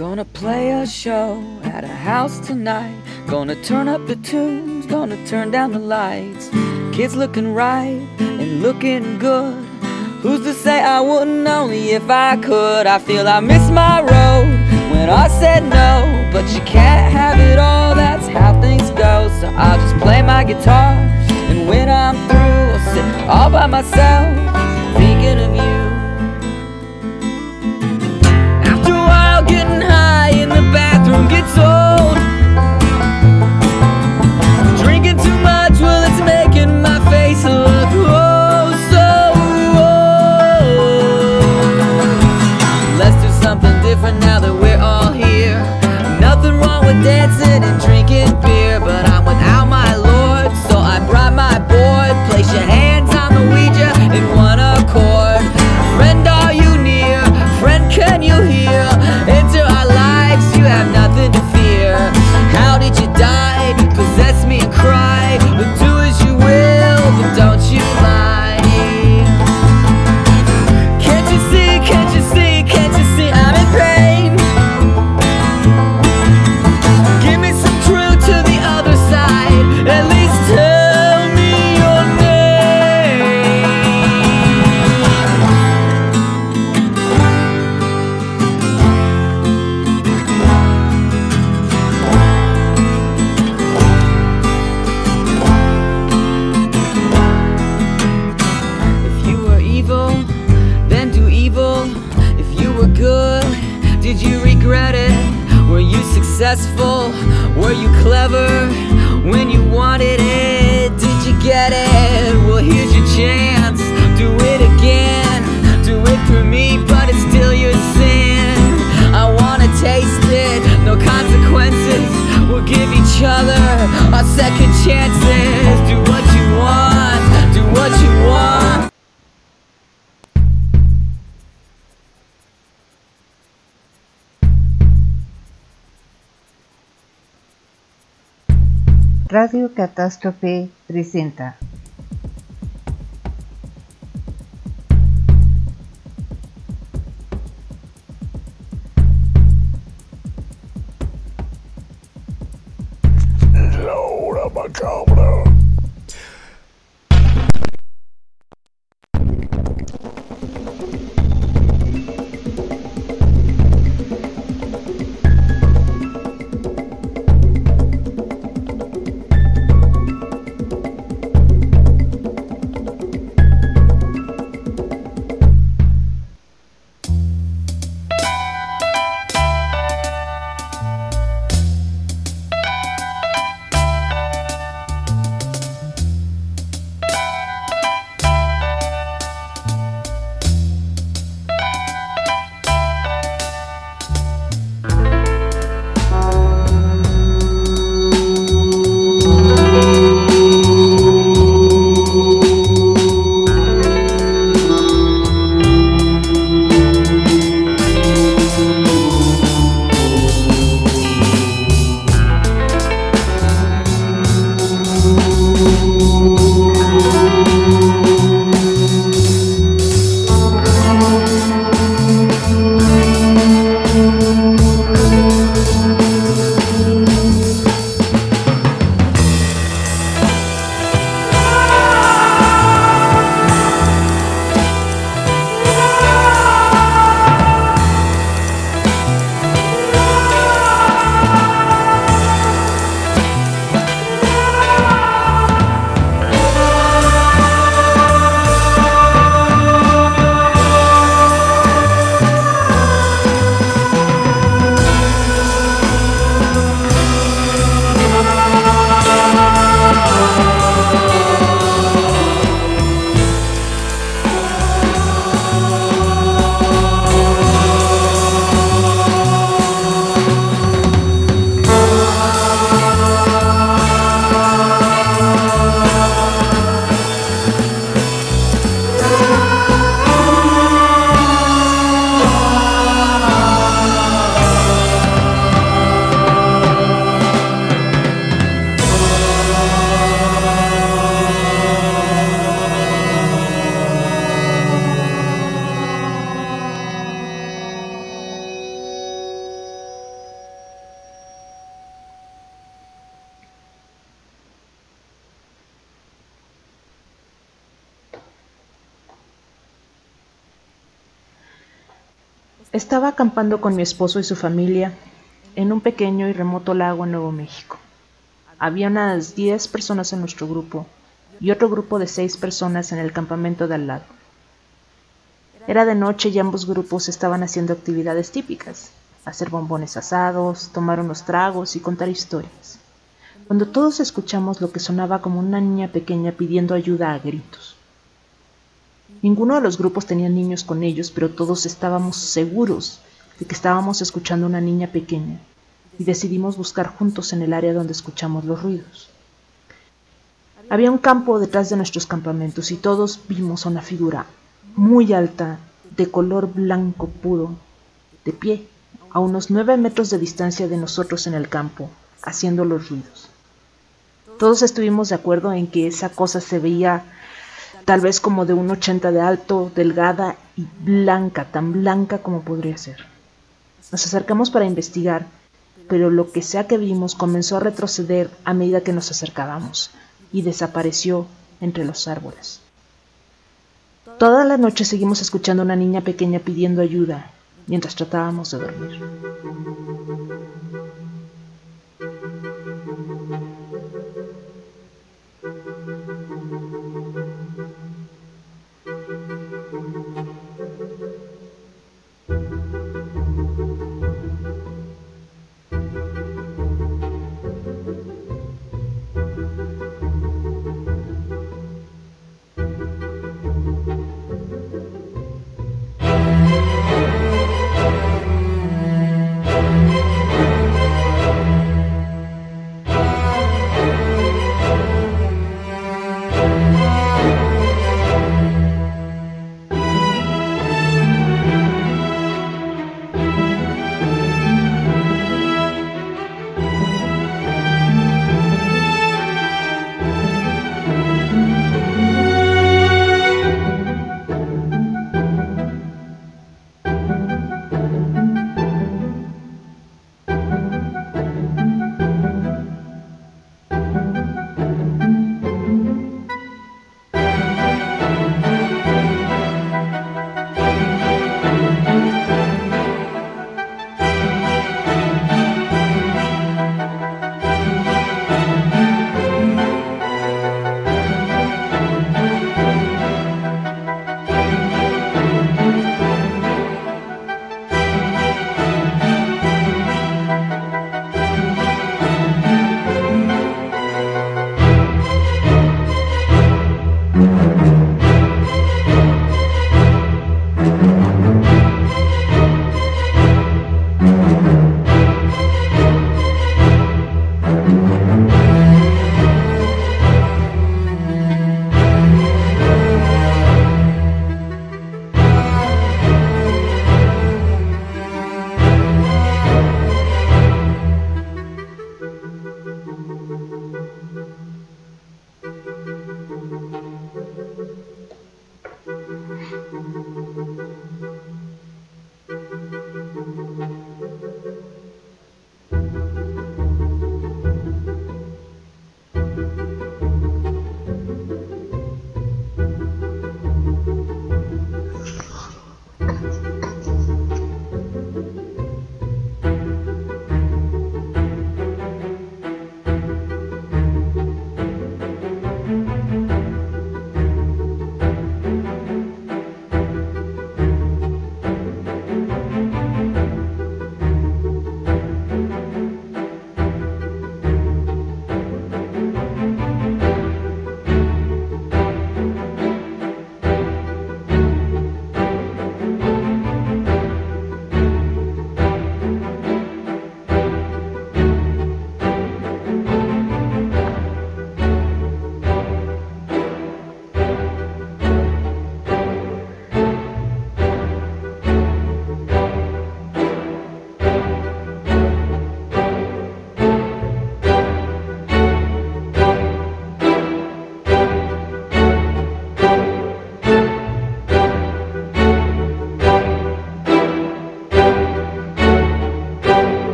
Gonna play a show at a house tonight. Gonna turn up the tunes, gonna turn down the lights. Kids looking right and looking good. Who's to say I wouldn't only if I could? I feel I missed my road when I said no. But you can't have it all, that's how things go. So I'll just play my guitar. And when I'm through, I'll sit all by myself, thinking of you. Gets old. Successful? Were you clever when you wanted it? Did you get it? Well, here's your chance. Do it again. Do it for me, but it's still your sin. I wanna taste it, no consequences. We'll give each other our second chances. Do what you want, Radio Catástrofe presenta Estaba acampando con mi esposo y su familia en un pequeño y remoto lago en Nuevo México. Había unas 10 personas en nuestro grupo y otro grupo de 6 personas en el campamento de al lado. Era de noche y ambos grupos estaban haciendo actividades típicas, hacer bombones asados, tomar unos tragos y contar historias. Cuando todos escuchamos lo que sonaba como una niña pequeña pidiendo ayuda a gritos. Ninguno de los grupos tenía niños con ellos, pero todos estábamos seguros de que estábamos escuchando a una niña pequeña y decidimos buscar juntos en el área donde escuchamos los ruidos. Había un campo detrás de nuestros campamentos y todos vimos a una figura muy alta, de color blanco puro, de pie, a unos nueve metros de distancia de nosotros en el campo, haciendo los ruidos. Todos estuvimos de acuerdo en que esa cosa se veía tal vez como de un 80 de alto, delgada y blanca, tan blanca como podría ser. Nos acercamos para investigar, pero lo que sea que vimos comenzó a retroceder a medida que nos acercábamos y desapareció entre los árboles. Toda la noche seguimos escuchando a una niña pequeña pidiendo ayuda mientras tratábamos de dormir.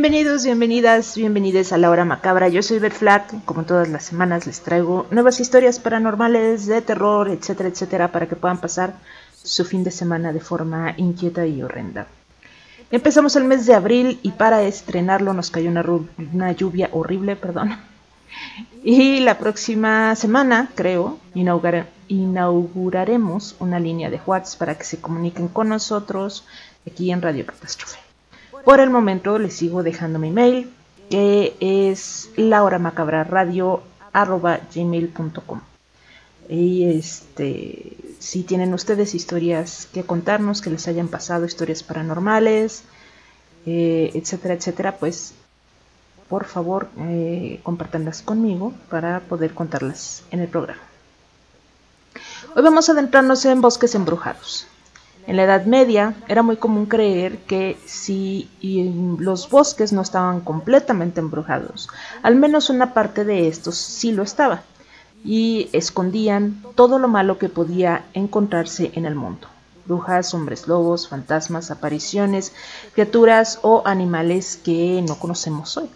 Bienvenidos, bienvenidas, bienvenidos a la hora macabra. Yo soy Beth Flack. Como todas las semanas les traigo nuevas historias paranormales de terror, etcétera, etcétera, para que puedan pasar su fin de semana de forma inquieta y horrenda. Empezamos el mes de abril y para estrenarlo nos cayó una, una lluvia horrible, perdón. Y la próxima semana, creo, inauguraremos una línea de WhatsApp para que se comuniquen con nosotros aquí en Radio Catástrofe. Por el momento les sigo dejando mi mail, que es gmail.com Y este, si tienen ustedes historias que contarnos, que les hayan pasado, historias paranormales, eh, etcétera, etcétera, pues por favor eh, compartanlas conmigo para poder contarlas en el programa. Hoy vamos a adentrarnos en bosques embrujados. En la Edad Media era muy común creer que si los bosques no estaban completamente embrujados, al menos una parte de estos sí lo estaba, y escondían todo lo malo que podía encontrarse en el mundo. Brujas, hombres lobos, fantasmas, apariciones, criaturas o animales que no conocemos hoy.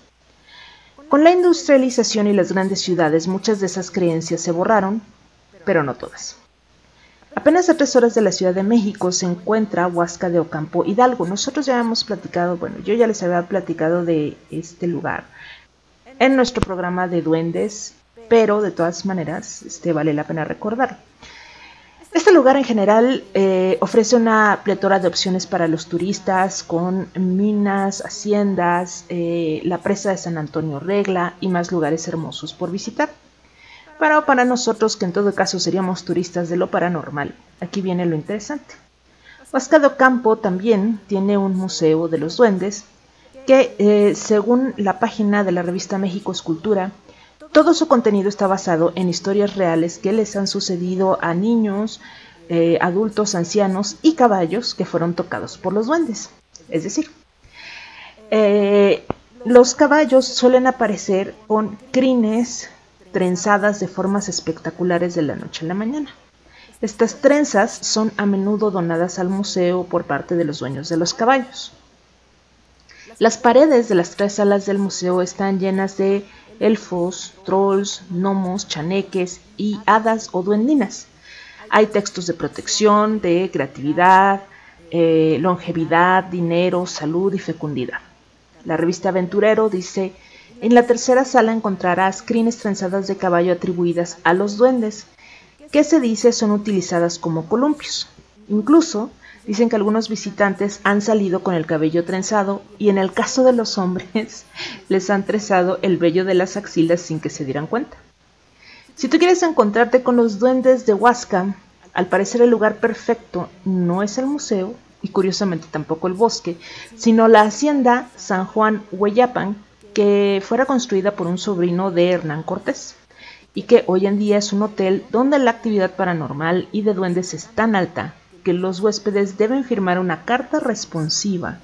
Con la industrialización y las grandes ciudades muchas de esas creencias se borraron, pero no todas. Apenas a tres horas de la Ciudad de México se encuentra Huasca de Ocampo Hidalgo. Nosotros ya hemos platicado, bueno, yo ya les había platicado de este lugar en nuestro programa de duendes, pero de todas maneras este, vale la pena recordar. Este lugar en general eh, ofrece una pletora de opciones para los turistas con minas, haciendas, eh, la presa de San Antonio Regla y más lugares hermosos por visitar. Para nosotros, que en todo caso seríamos turistas de lo paranormal, aquí viene lo interesante. Huascado Campo también tiene un museo de los duendes que, eh, según la página de la revista México Escultura, todo su contenido está basado en historias reales que les han sucedido a niños, eh, adultos, ancianos y caballos que fueron tocados por los duendes. Es decir, eh, los caballos suelen aparecer con crines, trenzadas de formas espectaculares de la noche a la mañana. Estas trenzas son a menudo donadas al museo por parte de los dueños de los caballos. Las paredes de las tres salas del museo están llenas de elfos, trolls, gnomos, chaneques y hadas o duendinas. Hay textos de protección, de creatividad, eh, longevidad, dinero, salud y fecundidad. La revista Aventurero dice en la tercera sala encontrarás crines trenzadas de caballo atribuidas a los duendes, que se dice son utilizadas como columpios. Incluso dicen que algunos visitantes han salido con el cabello trenzado y en el caso de los hombres les han trenzado el vello de las axilas sin que se dieran cuenta. Si tú quieres encontrarte con los duendes de Huasca, al parecer el lugar perfecto no es el museo y curiosamente tampoco el bosque, sino la hacienda San Juan Hueyapan, que fuera construida por un sobrino de Hernán Cortés y que hoy en día es un hotel donde la actividad paranormal y de duendes es tan alta que los huéspedes deben firmar una carta responsiva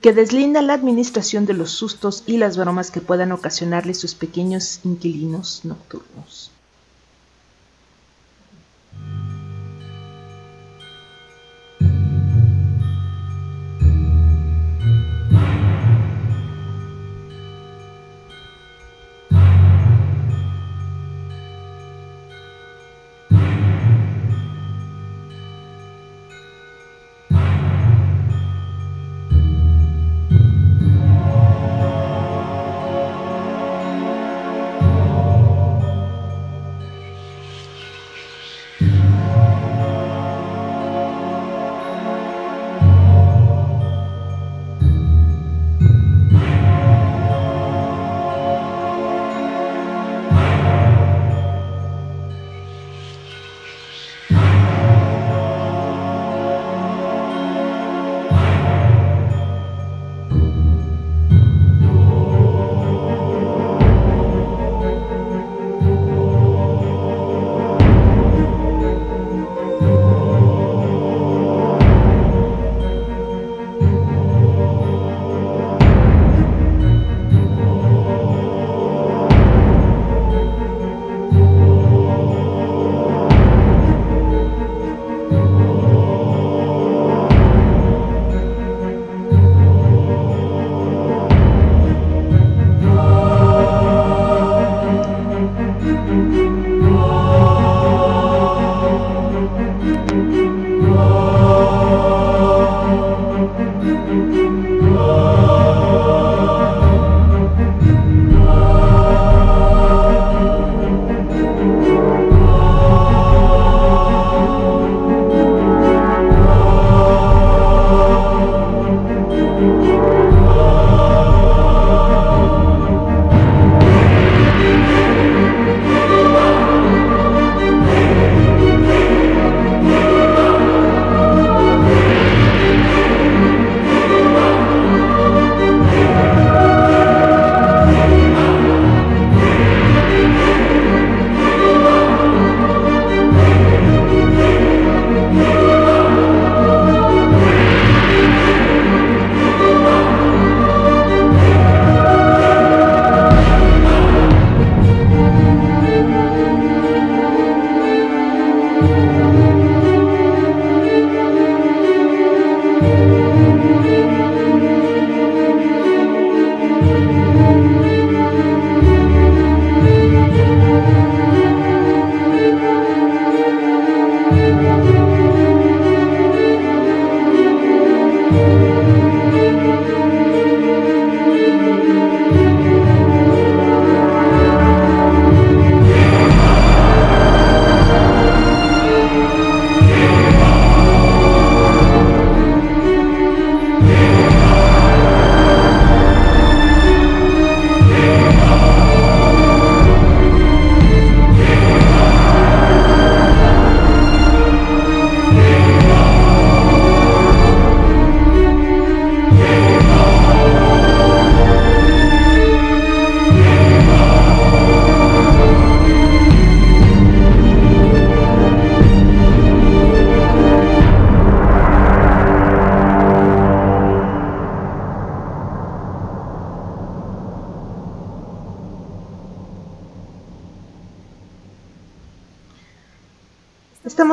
que deslinda la administración de los sustos y las bromas que puedan ocasionarle sus pequeños inquilinos nocturnos.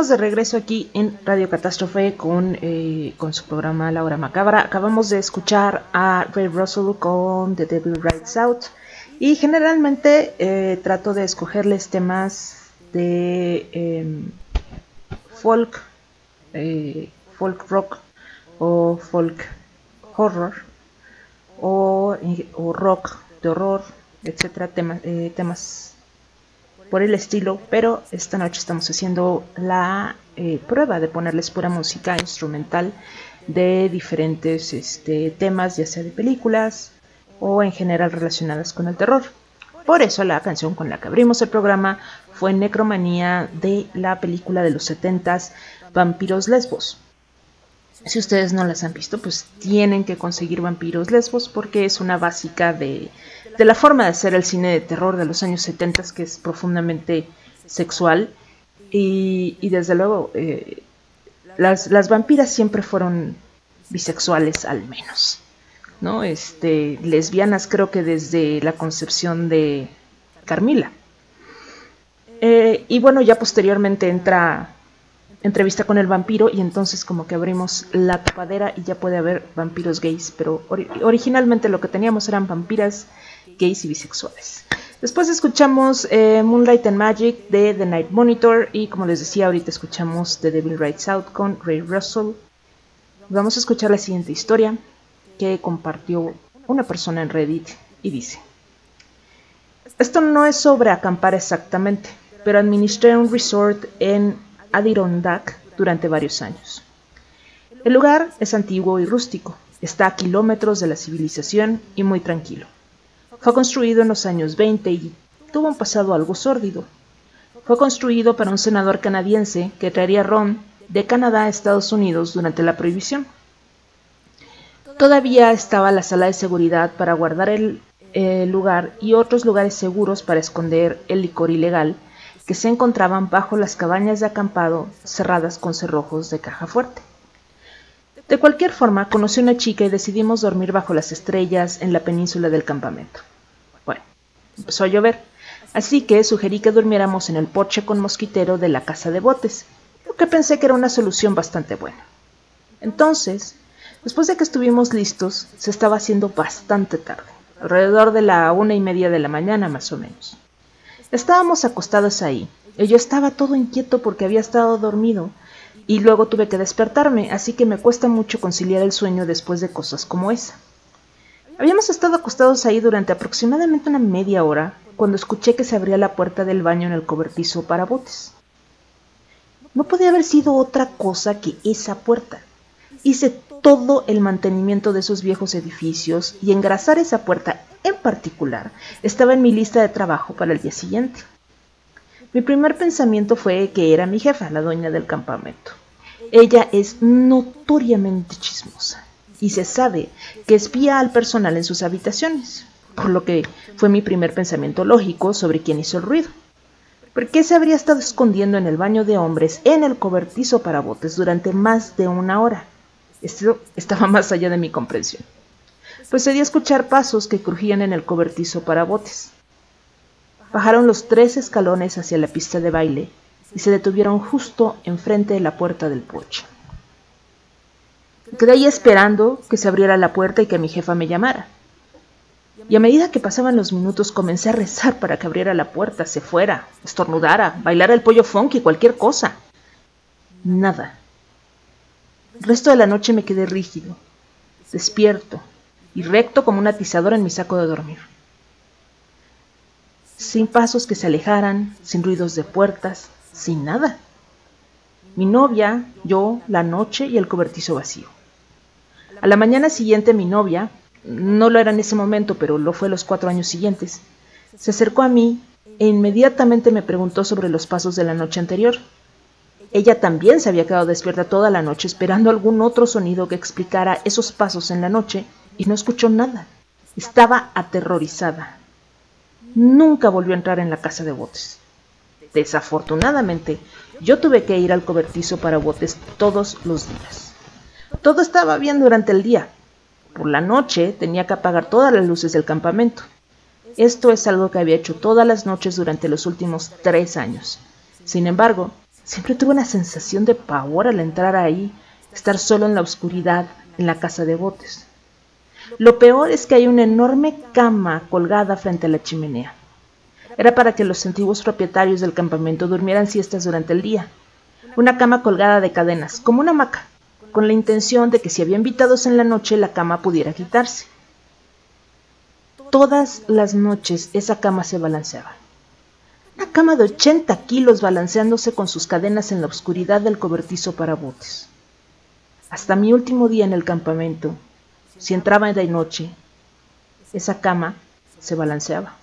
De regreso aquí en Radio Catástrofe con, eh, con su programa La Hora Macabra. Acabamos de escuchar a Ray Russell con The Devil Rides Out. Y generalmente eh, trato de escogerles temas de em, folk, eh, folk rock o folk horror o, o rock de horror, etcétera, temas por el estilo, pero esta noche estamos haciendo la eh, prueba de ponerles pura música instrumental de diferentes este, temas, ya sea de películas o en general relacionadas con el terror. Por eso la canción con la que abrimos el programa fue Necromanía de la película de los 70s Vampiros Lesbos. Si ustedes no las han visto, pues tienen que conseguir Vampiros Lesbos porque es una básica de de la forma de hacer el cine de terror de los años 70 que es profundamente sexual y, desde luego eh, las, las, vampiras siempre fueron bisexuales al menos no este lesbianas creo que desde la concepción de Carmila. Eh, y bueno ya posteriormente entra entrevista con el vampiro y entonces como que abrimos la tapadera y ya puede haber vampiros gays, pero originalmente lo que teníamos eran vampiras gays y bisexuales. Después escuchamos eh, Moonlight and Magic de The Night Monitor y como les decía ahorita escuchamos The Devil Rides Out con Ray Russell. Vamos a escuchar la siguiente historia que compartió una persona en Reddit y dice, esto no es sobre acampar exactamente, pero administré un resort en Adirondack durante varios años. El lugar es antiguo y rústico, está a kilómetros de la civilización y muy tranquilo. Fue construido en los años 20 y tuvo un pasado algo sórdido. Fue construido para un senador canadiense que traería ron de Canadá a Estados Unidos durante la prohibición. Todavía estaba la sala de seguridad para guardar el, el lugar y otros lugares seguros para esconder el licor ilegal que se encontraban bajo las cabañas de acampado cerradas con cerrojos de caja fuerte. De cualquier forma, conocí a una chica y decidimos dormir bajo las estrellas en la península del campamento. Bueno, empezó a llover, así que sugerí que durmiéramos en el porche con mosquitero de la casa de botes, lo que pensé que era una solución bastante buena. Entonces, después de que estuvimos listos, se estaba haciendo bastante tarde, alrededor de la una y media de la mañana más o menos. Estábamos acostados ahí, y yo estaba todo inquieto porque había estado dormido, y luego tuve que despertarme, así que me cuesta mucho conciliar el sueño después de cosas como esa. Habíamos estado acostados ahí durante aproximadamente una media hora cuando escuché que se abría la puerta del baño en el cobertizo para botes. No podía haber sido otra cosa que esa puerta. Hice todo el mantenimiento de esos viejos edificios y engrasar esa puerta en particular estaba en mi lista de trabajo para el día siguiente. Mi primer pensamiento fue que era mi jefa, la dueña del campamento. Ella es notoriamente chismosa y se sabe que espía al personal en sus habitaciones, por lo que fue mi primer pensamiento lógico sobre quién hizo el ruido. ¿Por qué se habría estado escondiendo en el baño de hombres en el cobertizo para botes durante más de una hora? Esto estaba más allá de mi comprensión. Procedí a escuchar pasos que crujían en el cobertizo para botes. Bajaron los tres escalones hacia la pista de baile y se detuvieron justo enfrente de la puerta del porche. Quedé ahí esperando que se abriera la puerta y que mi jefa me llamara. Y a medida que pasaban los minutos comencé a rezar para que abriera la puerta, se fuera, estornudara, bailara el pollo funky, cualquier cosa. Nada. El resto de la noche me quedé rígido, despierto y recto como un atizador en mi saco de dormir. Sin pasos que se alejaran, sin ruidos de puertas, sin nada. Mi novia, yo, la noche y el cobertizo vacío. A la mañana siguiente mi novia, no lo era en ese momento, pero lo fue los cuatro años siguientes, se acercó a mí e inmediatamente me preguntó sobre los pasos de la noche anterior. Ella también se había quedado despierta toda la noche esperando algún otro sonido que explicara esos pasos en la noche y no escuchó nada. Estaba aterrorizada. Nunca volvió a entrar en la casa de botes. Desafortunadamente, yo tuve que ir al cobertizo para botes todos los días. Todo estaba bien durante el día. Por la noche tenía que apagar todas las luces del campamento. Esto es algo que había hecho todas las noches durante los últimos tres años. Sin embargo, Siempre tuve una sensación de pavor al entrar ahí, estar solo en la oscuridad, en la casa de botes. Lo peor es que hay una enorme cama colgada frente a la chimenea. Era para que los antiguos propietarios del campamento durmieran siestas durante el día. Una cama colgada de cadenas, como una hamaca, con la intención de que si había invitados en la noche la cama pudiera quitarse. Todas las noches esa cama se balanceaba. Una cama de 80 kilos balanceándose con sus cadenas en la oscuridad del cobertizo para botes. Hasta mi último día en el campamento, si entraba de noche, esa cama se balanceaba.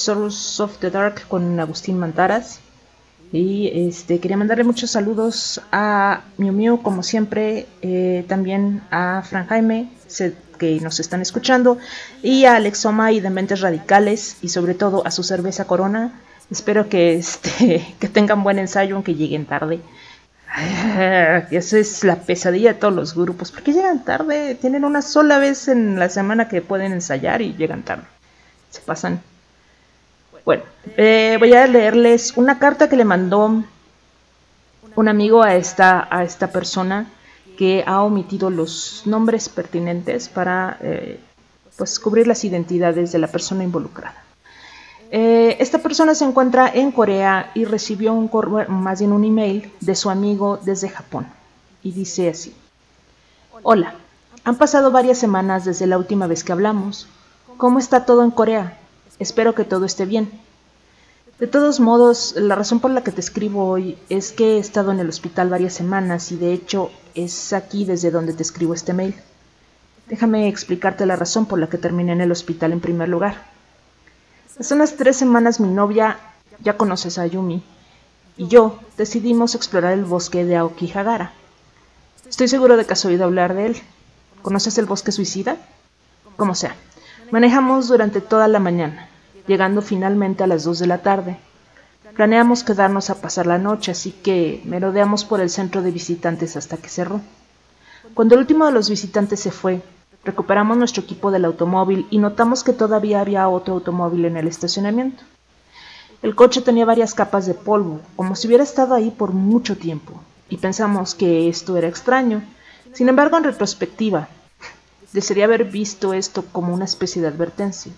Souls of the Dark con Agustín Mantaras. Y este, quería mandarle muchos saludos a Miu Miu, como siempre, eh, también a Fran Jaime, que nos están escuchando, y a Alexoma y de Mentes Radicales, y sobre todo a su cerveza Corona. Espero que, este, que tengan buen ensayo, aunque lleguen tarde. Esa es la pesadilla de todos los grupos. porque llegan tarde? Tienen una sola vez en la semana que pueden ensayar y llegan tarde se pasan. Bueno, eh, voy a leerles una carta que le mandó un amigo a esta, a esta persona que ha omitido los nombres pertinentes para eh, pues cubrir las identidades de la persona involucrada. Eh, esta persona se encuentra en Corea y recibió un más bien un email de su amigo desde Japón y dice así: Hola, han pasado varias semanas desde la última vez que hablamos. ¿Cómo está todo en Corea? Espero que todo esté bien. De todos modos, la razón por la que te escribo hoy es que he estado en el hospital varias semanas y de hecho es aquí desde donde te escribo este mail. Déjame explicarte la razón por la que terminé en el hospital en primer lugar. Hace unas tres semanas mi novia, ya conoces a Yumi, y yo decidimos explorar el bosque de Aokihagara. Estoy seguro de que has oído hablar de él. ¿Conoces el bosque suicida? Como sea, manejamos durante toda la mañana llegando finalmente a las 2 de la tarde. Planeamos quedarnos a pasar la noche, así que merodeamos por el centro de visitantes hasta que cerró. Cuando el último de los visitantes se fue, recuperamos nuestro equipo del automóvil y notamos que todavía había otro automóvil en el estacionamiento. El coche tenía varias capas de polvo, como si hubiera estado ahí por mucho tiempo, y pensamos que esto era extraño. Sin embargo, en retrospectiva, desearía haber visto esto como una especie de advertencia.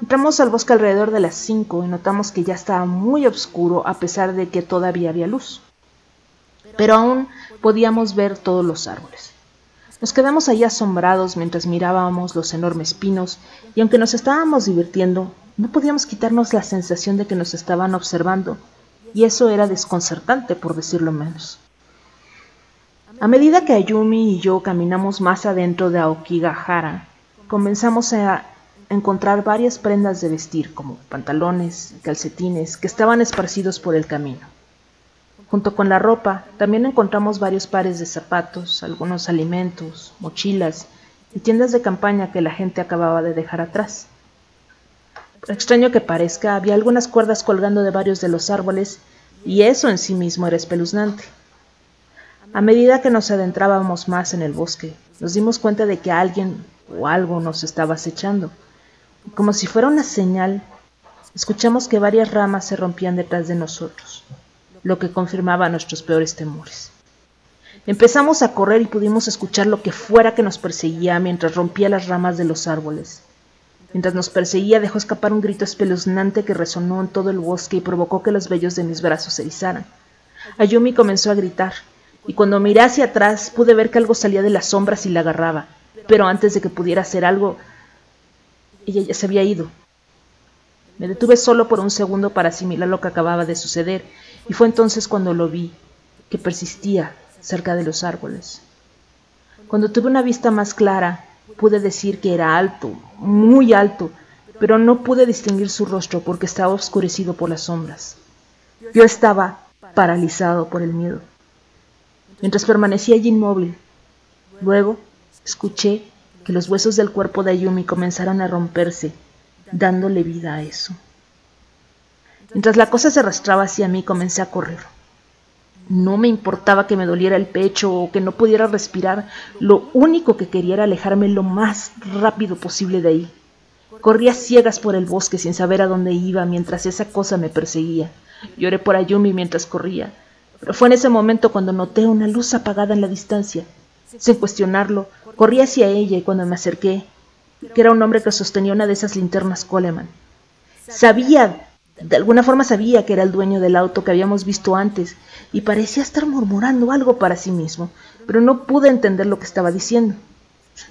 Entramos al bosque alrededor de las 5 y notamos que ya estaba muy oscuro a pesar de que todavía había luz. Pero aún podíamos ver todos los árboles. Nos quedamos ahí asombrados mientras mirábamos los enormes pinos y aunque nos estábamos divirtiendo, no podíamos quitarnos la sensación de que nos estaban observando y eso era desconcertante por decirlo menos. A medida que Ayumi y yo caminamos más adentro de Aokigahara, comenzamos a encontrar varias prendas de vestir, como pantalones y calcetines, que estaban esparcidos por el camino. Junto con la ropa, también encontramos varios pares de zapatos, algunos alimentos, mochilas y tiendas de campaña que la gente acababa de dejar atrás. Extraño que parezca, había algunas cuerdas colgando de varios de los árboles y eso en sí mismo era espeluznante. A medida que nos adentrábamos más en el bosque, nos dimos cuenta de que alguien o algo nos estaba acechando como si fuera una señal, escuchamos que varias ramas se rompían detrás de nosotros, lo que confirmaba nuestros peores temores. Empezamos a correr y pudimos escuchar lo que fuera que nos perseguía mientras rompía las ramas de los árboles. Mientras nos perseguía dejó escapar un grito espeluznante que resonó en todo el bosque y provocó que los vellos de mis brazos se erizaran. Ayumi comenzó a gritar, y cuando miré hacia atrás pude ver que algo salía de las sombras y la agarraba, pero antes de que pudiera hacer algo, ella ya se había ido. Me detuve solo por un segundo para asimilar lo que acababa de suceder, y fue entonces cuando lo vi, que persistía cerca de los árboles. Cuando tuve una vista más clara, pude decir que era alto, muy alto, pero no pude distinguir su rostro porque estaba oscurecido por las sombras. Yo estaba paralizado por el miedo. Mientras permanecía allí inmóvil, luego escuché que los huesos del cuerpo de Ayumi comenzaron a romperse, dándole vida a eso. Mientras la cosa se arrastraba hacia mí, comencé a correr. No me importaba que me doliera el pecho o que no pudiera respirar, lo único que quería era alejarme lo más rápido posible de ahí. Corría ciegas por el bosque sin saber a dónde iba mientras esa cosa me perseguía. Lloré por Ayumi mientras corría, pero fue en ese momento cuando noté una luz apagada en la distancia. Sin cuestionarlo, corrí hacia ella y cuando me acerqué, que era un hombre que sostenía una de esas linternas Coleman. Sabía, de alguna forma sabía que era el dueño del auto que habíamos visto antes y parecía estar murmurando algo para sí mismo, pero no pude entender lo que estaba diciendo.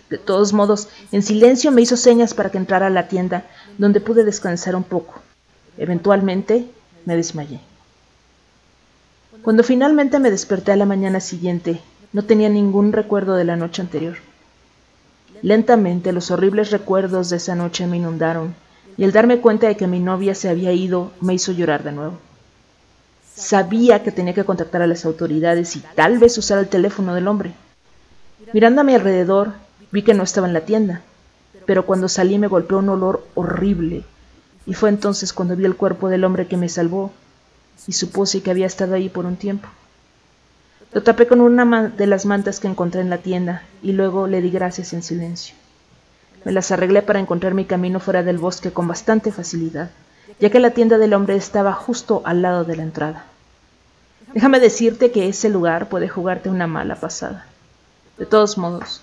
De todos modos, en silencio me hizo señas para que entrara a la tienda, donde pude descansar un poco. Eventualmente me desmayé. Cuando finalmente me desperté a la mañana siguiente, no tenía ningún recuerdo de la noche anterior. Lentamente los horribles recuerdos de esa noche me inundaron, y el darme cuenta de que mi novia se había ido me hizo llorar de nuevo. Sabía que tenía que contactar a las autoridades y tal vez usar el teléfono del hombre. Mirando a mi alrededor, vi que no estaba en la tienda, pero cuando salí me golpeó un olor horrible, y fue entonces cuando vi el cuerpo del hombre que me salvó, y supuse que había estado ahí por un tiempo. Lo tapé con una de las mantas que encontré en la tienda y luego le di gracias en silencio. Me las arreglé para encontrar mi camino fuera del bosque con bastante facilidad, ya que la tienda del hombre estaba justo al lado de la entrada. Déjame decirte que ese lugar puede jugarte una mala pasada. De todos modos,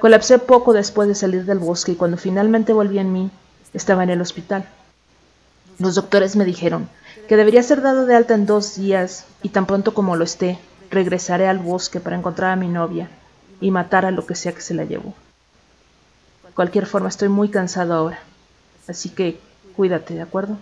colapsé poco después de salir del bosque y cuando finalmente volví en mí, estaba en el hospital. Los doctores me dijeron que debería ser dado de alta en dos días y tan pronto como lo esté, regresaré al bosque para encontrar a mi novia y matar a lo que sea que se la llevó. De cualquier forma, estoy muy cansado ahora, así que cuídate, ¿de acuerdo?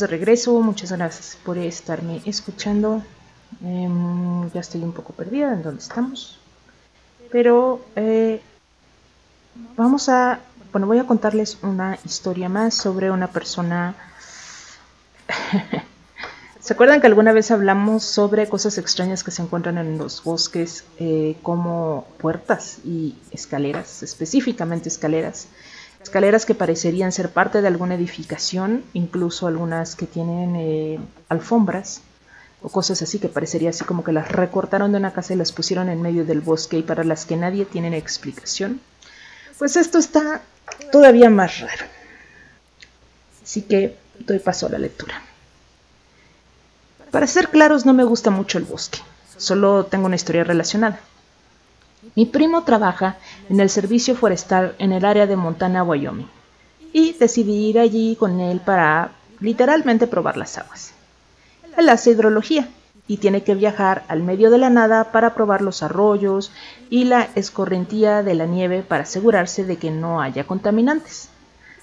De regreso. Muchas gracias por estarme escuchando. Em, ya estoy un poco perdida en dónde estamos. Pero eh, vamos a... Bueno, voy a contarles una historia más sobre una persona... ¿Se acuerdan que alguna vez hablamos sobre cosas extrañas que se encuentran en los bosques eh, como puertas y escaleras, específicamente escaleras? Escaleras que parecerían ser parte de alguna edificación, incluso algunas que tienen eh, alfombras o cosas así que parecería así como que las recortaron de una casa y las pusieron en medio del bosque y para las que nadie tiene explicación. Pues esto está todavía más raro. Así que doy paso a la lectura. Para ser claros, no me gusta mucho el bosque, solo tengo una historia relacionada. Mi primo trabaja en el servicio forestal en el área de Montana, Wyoming, y decidí ir allí con él para literalmente probar las aguas. Él hace hidrología y tiene que viajar al medio de la nada para probar los arroyos y la escorrentía de la nieve para asegurarse de que no haya contaminantes.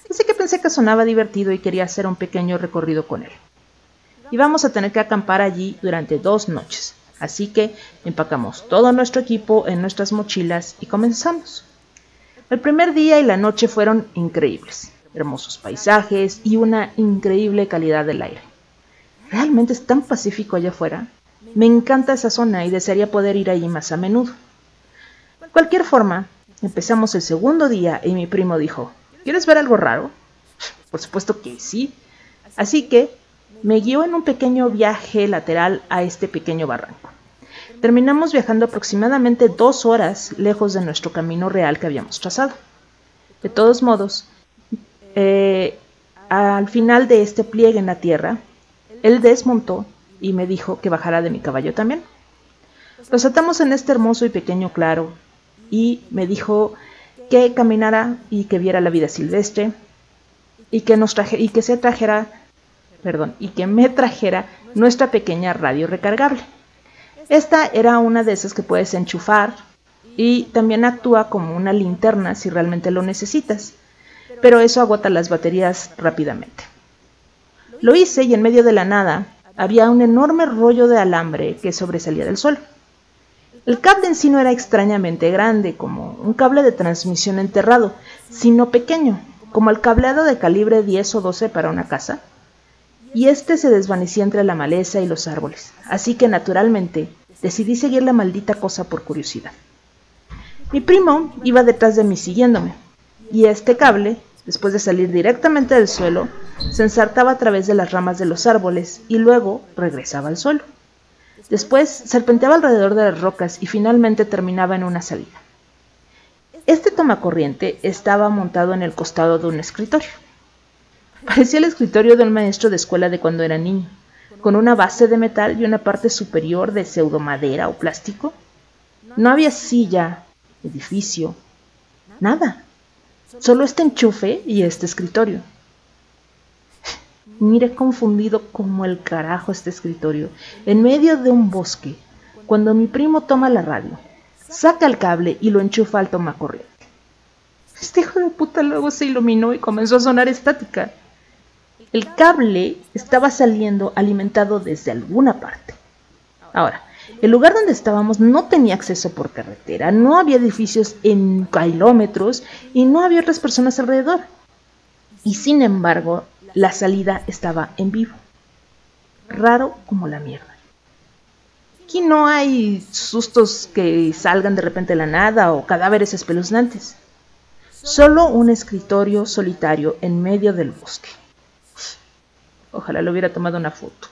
Así que pensé que sonaba divertido y quería hacer un pequeño recorrido con él. Y vamos a tener que acampar allí durante dos noches. Así que empacamos todo nuestro equipo en nuestras mochilas y comenzamos. El primer día y la noche fueron increíbles, hermosos paisajes y una increíble calidad del aire. Realmente es tan pacífico allá afuera. Me encanta esa zona y desearía poder ir allí más a menudo. De cualquier forma, empezamos el segundo día y mi primo dijo, ¿quieres ver algo raro? Por supuesto que sí. Así que me guió en un pequeño viaje lateral a este pequeño barranco. Terminamos viajando aproximadamente dos horas lejos de nuestro camino real que habíamos trazado. De todos modos, eh, al final de este pliegue en la tierra, él desmontó y me dijo que bajara de mi caballo también. Nos atamos en este hermoso y pequeño claro y me dijo que caminara y que viera la vida silvestre y que, y que se trajera perdón, y que me trajera nuestra pequeña radio recargable. Esta era una de esas que puedes enchufar y también actúa como una linterna si realmente lo necesitas, pero eso agota las baterías rápidamente. Lo hice y en medio de la nada había un enorme rollo de alambre que sobresalía del suelo. El cable en sí no era extrañamente grande, como un cable de transmisión enterrado, sino pequeño, como el cableado de calibre 10 o 12 para una casa, y este se desvanecía entre la maleza y los árboles, así que naturalmente decidí seguir la maldita cosa por curiosidad. Mi primo iba detrás de mí siguiéndome, y este cable, después de salir directamente del suelo, se ensartaba a través de las ramas de los árboles y luego regresaba al suelo. Después serpenteaba alrededor de las rocas y finalmente terminaba en una salida. Este tomacorriente estaba montado en el costado de un escritorio. Parecía el escritorio de un maestro de escuela de cuando era niño, con una base de metal y una parte superior de pseudomadera o plástico. No había silla, edificio, nada. Solo este enchufe y este escritorio. Mire confundido como el carajo este escritorio, en medio de un bosque, cuando mi primo toma la radio, saca el cable y lo enchufa al tomacorriente. Este hijo de puta luego se iluminó y comenzó a sonar estática. El cable estaba saliendo alimentado desde alguna parte. Ahora, el lugar donde estábamos no tenía acceso por carretera, no había edificios en kilómetros y no había otras personas alrededor. Y sin embargo, la salida estaba en vivo. Raro como la mierda. Aquí no hay sustos que salgan de repente de la nada o cadáveres espeluznantes. Solo un escritorio solitario en medio del bosque. Ojalá le hubiera tomado una foto.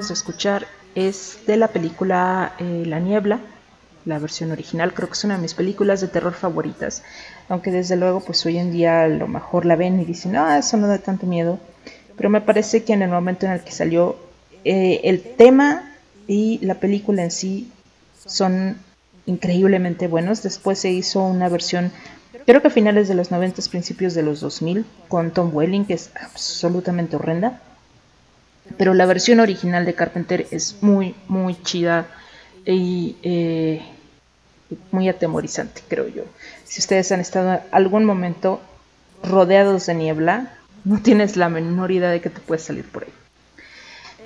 De escuchar es de la película eh, La Niebla, la versión original, creo que es una de mis películas de terror favoritas, aunque desde luego pues hoy en día a lo mejor la ven y dicen, no, eso no da tanto miedo, pero me parece que en el momento en el que salió eh, el tema y la película en sí son increíblemente buenos. Después se hizo una versión, creo que a finales de los 90, principios de los 2000, con Tom Welling, que es absolutamente horrenda. Pero la versión original de Carpenter es muy, muy chida y eh, muy atemorizante, creo yo. Si ustedes han estado algún momento rodeados de niebla, no tienes la menor idea de que te puedes salir por ahí.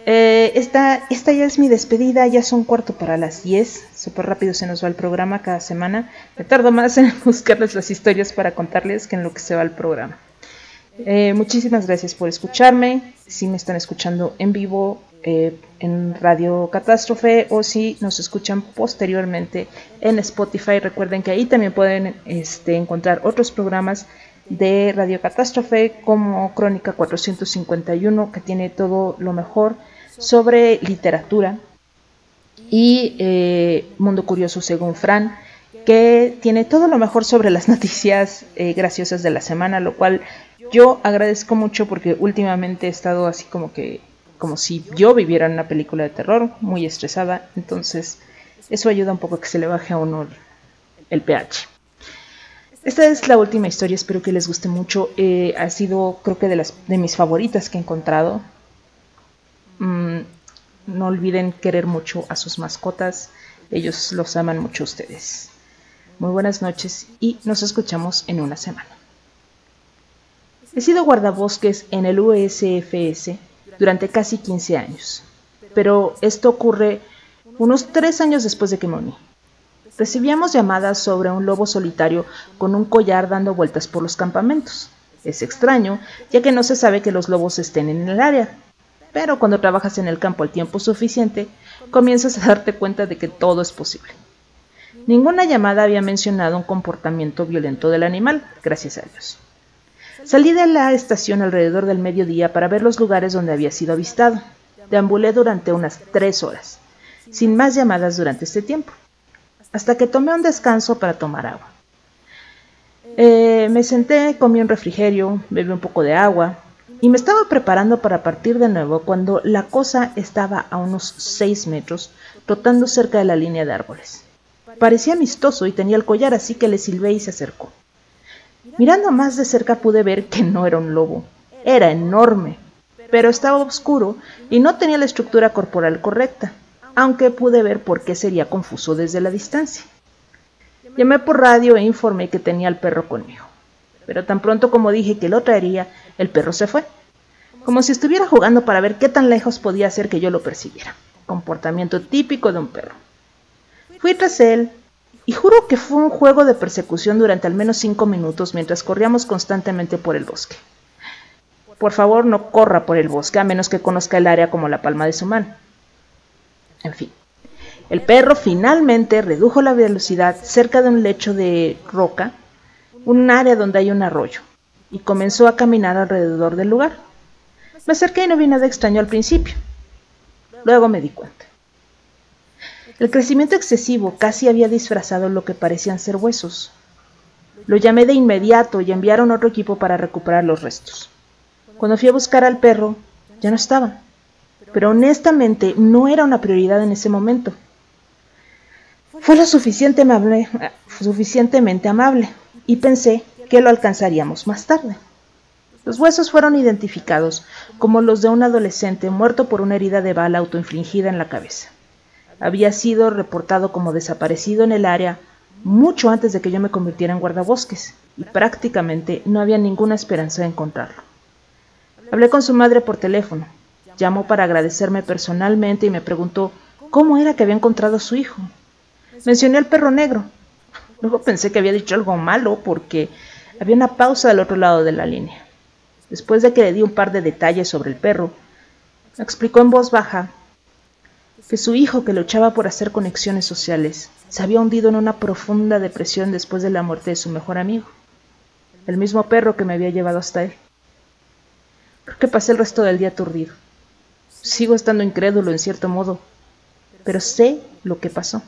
Eh, esta, esta ya es mi despedida, ya son cuarto para las 10. Súper rápido se nos va el programa cada semana. Me tardo más en buscarles las historias para contarles que en lo que se va el programa. Eh, muchísimas gracias por escucharme. Si me están escuchando en vivo eh, en Radio Catástrofe o si nos escuchan posteriormente en Spotify, recuerden que ahí también pueden este, encontrar otros programas de Radio Catástrofe como Crónica 451 que tiene todo lo mejor sobre literatura y eh, Mundo Curioso según Fran, que tiene todo lo mejor sobre las noticias eh, graciosas de la semana, lo cual yo agradezco mucho porque últimamente he estado así como que, como si yo viviera en una película de terror, muy estresada, entonces eso ayuda un poco a que se le baje a uno el pH. Esta es la última historia, espero que les guste mucho. Eh, ha sido, creo que, de, las, de mis favoritas que he encontrado. Mm, no olviden querer mucho a sus mascotas. Ellos los aman mucho a ustedes. Muy buenas noches y nos escuchamos en una semana. He sido guardabosques en el USFS durante casi 15 años, pero esto ocurre unos 3 años después de que me uní. Recibíamos llamadas sobre un lobo solitario con un collar dando vueltas por los campamentos. Es extraño, ya que no se sabe que los lobos estén en el área, pero cuando trabajas en el campo el tiempo suficiente, comienzas a darte cuenta de que todo es posible. Ninguna llamada había mencionado un comportamiento violento del animal, gracias a Dios. Salí de la estación alrededor del mediodía para ver los lugares donde había sido avistado. Deambulé durante unas tres horas, sin más llamadas durante este tiempo, hasta que tomé un descanso para tomar agua. Eh, me senté, comí un refrigerio, bebí un poco de agua, y me estaba preparando para partir de nuevo cuando la cosa estaba a unos seis metros, trotando cerca de la línea de árboles. Parecía amistoso y tenía el collar, así que le silbé y se acercó. Mirando más de cerca pude ver que no era un lobo. Era enorme, pero estaba oscuro y no tenía la estructura corporal correcta, aunque pude ver por qué sería confuso desde la distancia. Llamé por radio e informé que tenía al perro conmigo. Pero tan pronto como dije que lo traería, el perro se fue, como si estuviera jugando para ver qué tan lejos podía hacer que yo lo percibiera. Comportamiento típico de un perro. Fui tras él y juro que fue un juego de persecución durante al menos cinco minutos mientras corríamos constantemente por el bosque. Por favor, no corra por el bosque a menos que conozca el área como la palma de su mano. En fin, el perro finalmente redujo la velocidad cerca de un lecho de roca, un área donde hay un arroyo y comenzó a caminar alrededor del lugar. Me acerqué y no vi nada extraño al principio. Luego me di cuenta. El crecimiento excesivo casi había disfrazado lo que parecían ser huesos. Lo llamé de inmediato y enviaron otro equipo para recuperar los restos. Cuando fui a buscar al perro, ya no estaba. Pero honestamente no era una prioridad en ese momento. Fue lo suficientemente amable y pensé que lo alcanzaríamos más tarde. Los huesos fueron identificados como los de un adolescente muerto por una herida de bala autoinfligida en la cabeza. Había sido reportado como desaparecido en el área mucho antes de que yo me convirtiera en guardabosques, y prácticamente no había ninguna esperanza de encontrarlo. Hablé con su madre por teléfono. Llamó para agradecerme personalmente y me preguntó cómo era que había encontrado a su hijo. Mencioné al perro negro. Luego pensé que había dicho algo malo porque había una pausa al otro lado de la línea. Después de que le di un par de detalles sobre el perro, me explicó en voz baja que su hijo, que luchaba por hacer conexiones sociales, se había hundido en una profunda depresión después de la muerte de su mejor amigo, el mismo perro que me había llevado hasta él. Creo que pasé el resto del día aturdido. Sigo estando incrédulo en cierto modo, pero sé lo que pasó.